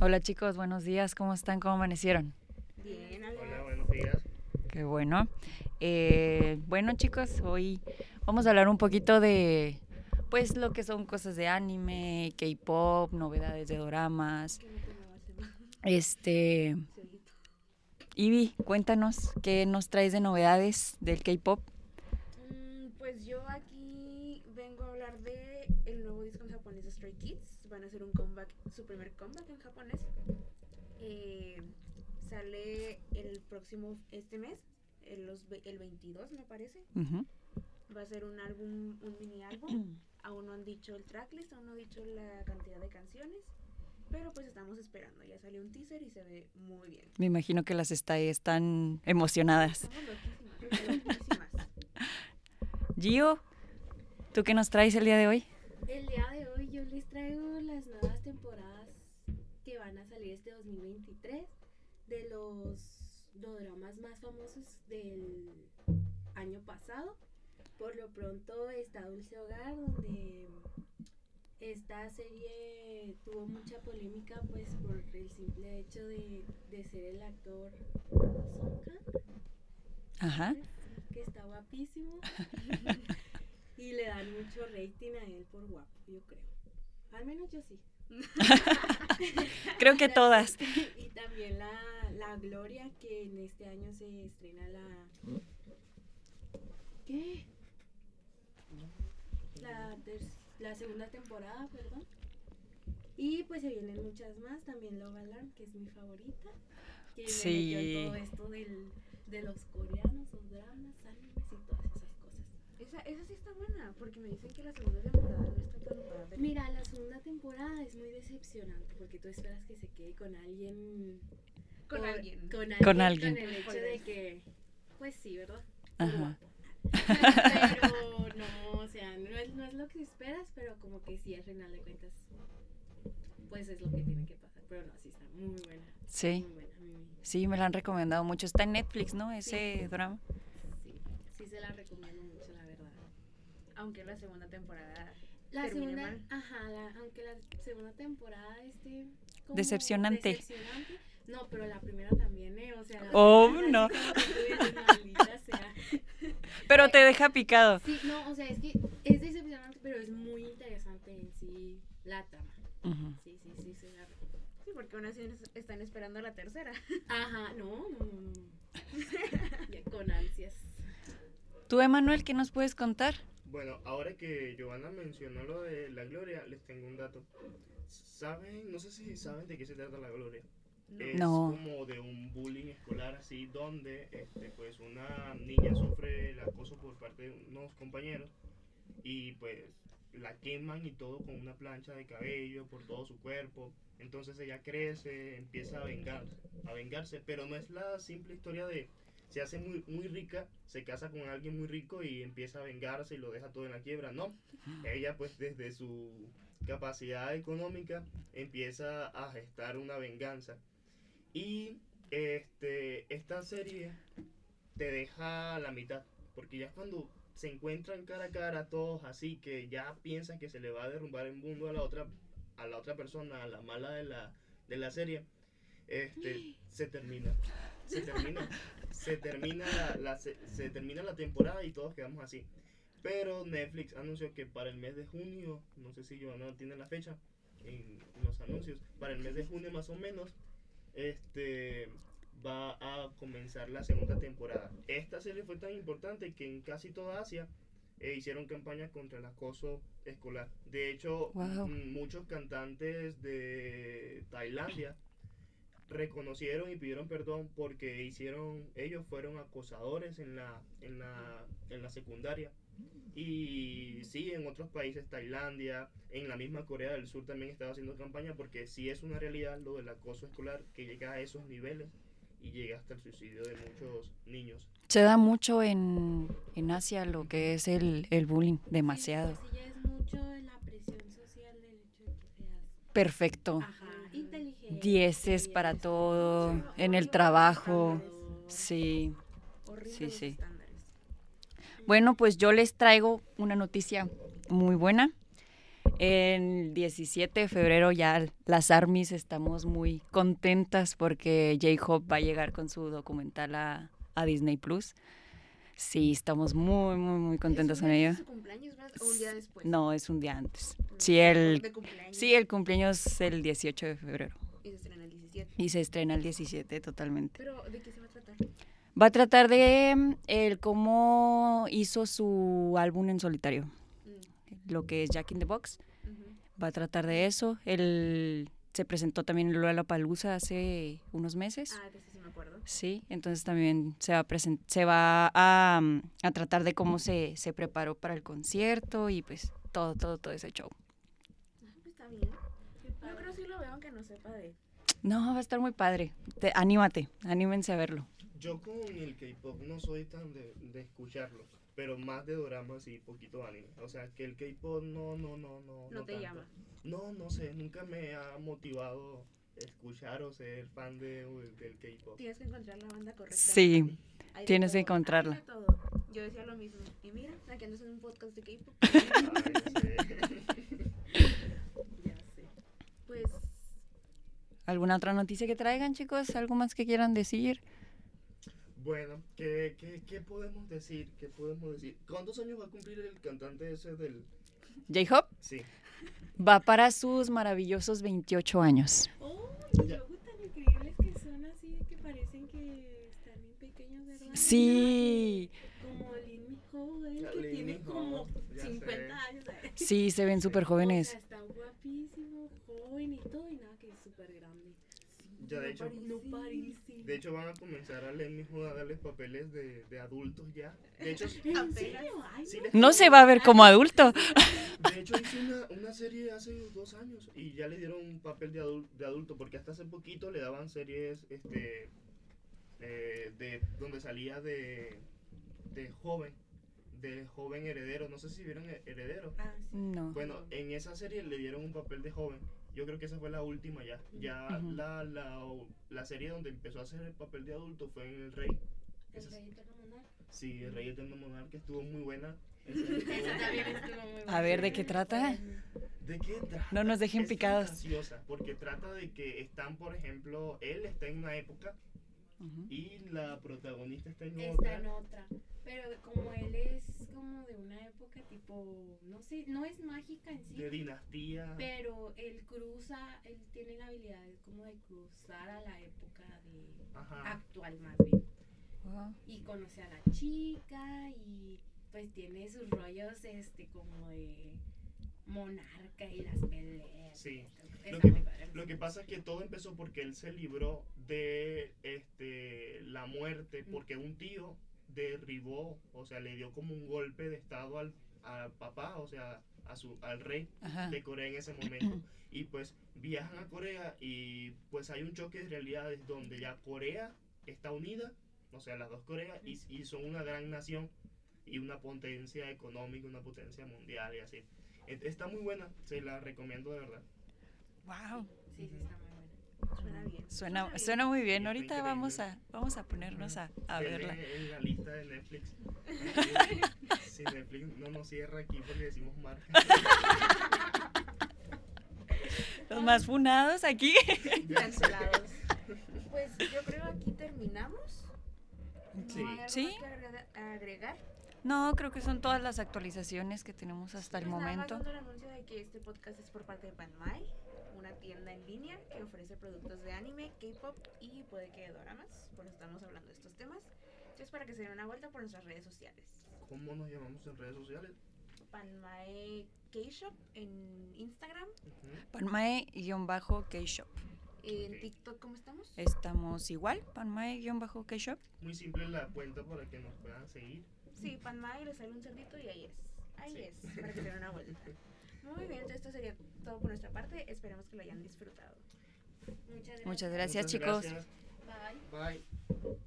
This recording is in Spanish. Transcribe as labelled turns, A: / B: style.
A: Hola chicos, buenos días, ¿cómo están? ¿Cómo amanecieron?
B: Bien,
C: Hola, buenos días.
A: Qué bueno. Eh, bueno chicos, hoy vamos a hablar un poquito de pues lo que son cosas de anime, K-pop, novedades de doramas. Este, Ivy, cuéntanos qué nos traes de novedades del K-pop.
B: Mm, Pues yo aquí vengo a hablar de el nuevo disco en japonés de Stray Kids. Van a hacer un comeback, su primer comeback en japonés. Eh, sale el próximo, este mes, el, los el 22 me parece.
A: Ujú.
B: Va a ser un álbum, un mini álbum. Aún no han dicho el tracklist, aún no han dicho la cantidad de canciones. Pero pues estamos esperando. Ya salió un teaser y se ve muy bien.
A: Me imagino que las está- están emocionadas.
B: Estamos loquísimas, loquísimas.
A: Gio, ¿tú qué nos traes el día de hoy?
D: 2023 de los dramas más famosos del año pasado. Por lo pronto está Dulce Hogar, donde esta serie tuvo mucha polémica pues por el simple hecho de, de ser el actor
A: Ajá.
D: que está guapísimo. y le dan mucho rating a él por guapo, yo creo. Al menos yo sí.
A: Creo que todas.
D: y también la, la Gloria, que en este año se estrena la. ¿Qué? La, la segunda temporada, perdón. Y pues se vienen muchas más. También Love Alarm, que es mi favorita. Que me
A: Sí.
D: metió todo esto del, de los coreanos, los dramas, animes y todas esas.
B: Esa, esa sí está buena, porque me dicen que la segunda temporada no está tan padre.
D: Mira, la segunda temporada es muy decepcionante porque tú esperas que se quede con alguien.
B: con
D: por-
B: alguien.
D: Con alguien.
A: Con alguien.
D: Con el hecho de que. Pues sí, ¿verdad?
A: Ajá.
D: Pero no, o sea, no es, no es lo que esperas, pero como que sí, al final de cuentas, pues es lo que tiene que pasar. Pero no, sí está muy buena.
A: Sí,
D: Muy buena.
A: sí, me la han recomendado mucho. Está en Netflix, ¿no? Ese drama.
D: Sí, se la recomiendo mucho, la verdad.
B: Aunque la segunda temporada
D: La segunda,
B: mal.
D: ajá, la- aunque la segunda temporada esté como
A: Decepcionante.
D: decepcionante, No, pero la primera también, ¿eh? O sea, la
A: Oh, no.
D: así como que tú dices, "Maldita sea".
A: Pero te deja picado.
D: Sí, no, o sea, es que es decepcionante, pero es muy interesante en sí la trama.
A: Ujú.
D: Sí, sí, sí, se la.
B: Sí, porque aún así es- están esperando la tercera.
D: Ajá, no, no, no, no. Ya con ansias.
A: ¿Tú, Emanuel, qué nos puedes contar?
C: Bueno, ahora que Giovanna mencionó lo de la gloria, les tengo un dato. ¿Saben? No sé si saben de qué se trata la gloria. Es
A: No.
C: como de un bullying escolar así, donde este, pues una niña sufre el acoso por parte de unos compañeros y pues la queman y todo con una plancha de cabello por todo su cuerpo. Entonces ella crece, empieza a vengarse, a vengarse, pero no es la simple historia de se hace muy, muy rica, se casa con alguien muy rico y empieza a vengarse y lo deja todo en la quiebra. No, ella pues desde su capacidad económica empieza a gestar una venganza. Y este, esta serie te deja la mitad, porque ya cuando se encuentran cara a cara todos así que ya piensan que se le va a derrumbar el mundo a la otra a la otra persona, a la mala de la, de la serie, este, se termina. Se termina. Se termina la, la- se, se termina la temporada y todos quedamos así. Pero Netflix anunció que para el mes de junio, no sé si Joana tiene la fecha en los anuncios, para el mes de junio más o menos, este va a comenzar la segunda temporada. Esta serie fue tan importante que en casi toda Asia eh, hicieron campañas contra el acoso escolar. De hecho,
A: Wow.
C: muchos cantantes de Tailandia reconocieron y pidieron perdón porque hicieron ellos fueron acosadores en la en la en la secundaria y sí en otros países Tailandia en la misma Corea del Sur también estaba haciendo campaña porque sí es una realidad lo del acoso escolar que llega a esos niveles y llega hasta el suicidio de muchos niños
A: Se da mucho en, en Asia lo que es el, el bullying, demasiado.
D: Sí, sí, ya es mucho la presión social del hecho de que seas
A: Perfecto.
D: ajá.
A: Dieces para todo, en el trabajo. Sí. Sí, sí. Bueno, pues yo les traigo una noticia muy buena. El 17 de febrero ya las ARMYs estamos muy contentas porque J-Hope va a llegar con su documental a, a Disney Plus. Sí, estamos muy, muy, muy contentos
B: ¿Es
A: con ello.
B: de su cumpleaños, verdad? ¿O un día después?
A: No, es un día antes. Sí, el,
B: de cumpleaños.
A: sí, el cumpleaños es el 18 de febrero
B: Y se estrena el 17.
A: y se estrena el 17 totalmente.
B: Pero, ¿de qué se va a tratar?
A: Va a tratar de mm, el cómo hizo su álbum en solitario,
B: Mm,
A: lo que es Jack in the Box. Va a tratar de eso. Él se presentó también en Lollapalooza hace unos meses.
B: Ah, sí me acuerdo.
A: Sí, entonces también se va a, se va a, mm, a tratar de cómo se, se preparó para el concierto y pues todo, todo, todo ese show.
B: Está bien. Yo creo que sí lo veo aunque no sepa de...
A: No, va a estar muy padre. Te- anímate, anímense a verlo.
C: Yo con el K-pop no soy tan de, de escucharlo, pero más de doramas y poquito anime. O sea, que el K-pop no, no, no, no.
B: No te
C: tanto.
B: llama.
C: No, no sé, nunca me ha motivado escuchar o ser fan de, del K-pop.
B: Tienes que encontrar la banda correcta.
A: Sí,
B: Hay
A: tienes que encontrarla.
B: de todo. Yo decía lo mismo. Y mira, aquí andas en un podcast de K-pop. Pues,
A: ¿Alguna otra noticia que traigan, chicos? ¿Algo más que quieran decir?
C: Bueno, ¿qué, qué, ¿qué podemos decir? ¿Qué podemos decir? ¿Cuántos años va a cumplir el cantante ese del...?
A: J-Hope
C: Sí.
A: va para sus maravillosos 28 años.
D: Oh, y luego tan increíbles que son así que parecen que están bien pequeños, ¿verdad?
A: Sí,
D: Como Lin que
C: Lin
D: tiene como
C: ya
D: 50
C: sé.
D: años. ¿sabes?
A: sí, se ven súper
D: O
A: jóvenes.
D: sea, está guapísimo, joven y todo, y nada, que es súper grande.
C: Ya, de hecho,
D: No parece.
C: De hecho van a comenzar a leer mismo a darles papeles de, de adultos ya. De hecho,
D: ¿En
B: apenas-
D: serio? Ay,
C: sí
D: no.
A: se va a ver como adulto.
C: De hecho, hice una, una serie hace dos años y ya le dieron un papel de, adul- de adulto, porque hasta hace poquito le daban series este, eh, de donde salía de, de joven, de joven heredero. No sé si vieron He- Heredero.
B: ah, sí.
A: No.
C: Bueno, en esa serie le dieron un papel de joven. Yo creo que esa fue la última ya. Ya la, la, la serie donde empezó a hacer el papel de adulto fue en El Rey.
D: El
C: Esa-
D: rey eterno monarca.
C: Sí, El Rey Eterno Monarca estuvo muy buena. Esa estuvo-
B: también estuvo muy
A: A ver, ¿de qué trata?
C: ¿De qué trata?
A: No nos dejen
C: es
A: picados.
C: porque trata de que están, por ejemplo, él está en una época Y la protagonista está en
D: Está
C: otra.
D: en otra. Pero como él es como de una época tipo, no sé, no es mágica en sí.
C: De dinastía.
D: Pero él cruza, él tiene la habilidad de como de cruzar a la época de
C: Ajá.
D: actual más bien. Y conoce a la chica y pues tiene sus rollos este como de monarca y las peleas.
C: Sí. Lo que-. Lo pasa es que todo empezó porque él se libró de este la muerte, porque un tío derribó, o sea, le dio como un golpe de estado al, al papá, o sea, a su, al rey
A: Ajá.
C: de Corea en ese momento. Y pues viajan a Corea y pues hay un choque de realidades donde ya Corea está unida, o sea, las dos Coreas, y, y son una gran nación y una potencia económica, una potencia mundial y así. Está muy buena, se la recomiendo de verdad.
A: Wow.
D: Sí, sí, está muy buena.
B: Suena bien.
A: Suena,
B: bien.
A: suena muy bien.
C: Está
A: Ahorita
C: increíble.
A: vamos a, vamos a ponernos a, verla.
C: En la lista de Netflix. si Netflix no nos cierra aquí porque decimos marca.
A: Los más funados aquí.
B: Cancelados. Pues yo creo aquí terminamos.
C: Sí.
B: ¿No hay algo
A: Sí.
B: que agregar?
A: No, creo que son todas las actualizaciones que tenemos hasta el
B: Pues nada más
A: momento.
B: dando el anuncio de que este podcast es por parte de Panmai, una tienda en línea que ofrece productos de anime, K-pop y puede que de doramas, por eso estamos hablando de estos temas. Entonces para que se den una vuelta por nuestras redes sociales.
C: ¿Cómo nos llamamos en redes sociales?
B: Panmai K-Shop en Instagram,
C: Ujú.
A: Panmae-K-Shop.
B: en
C: Ok.
B: TikTok ¿cómo estamos?
A: Estamos igual, Panmae-K-Shop.
C: Muy simple la cuenta para que nos puedan seguir.
B: Sí, Panmai le sale un cerdito y ahí es. Ahí
C: Sí.
B: es, para que se den una vuelta. Muy bien, entonces esto sería todo por nuestra parte. Esperemos que lo hayan disfrutado.
D: Muchas gracias.
A: Muchas gracias,
C: Muchas
A: chicos.
D: Bye.
C: Bye.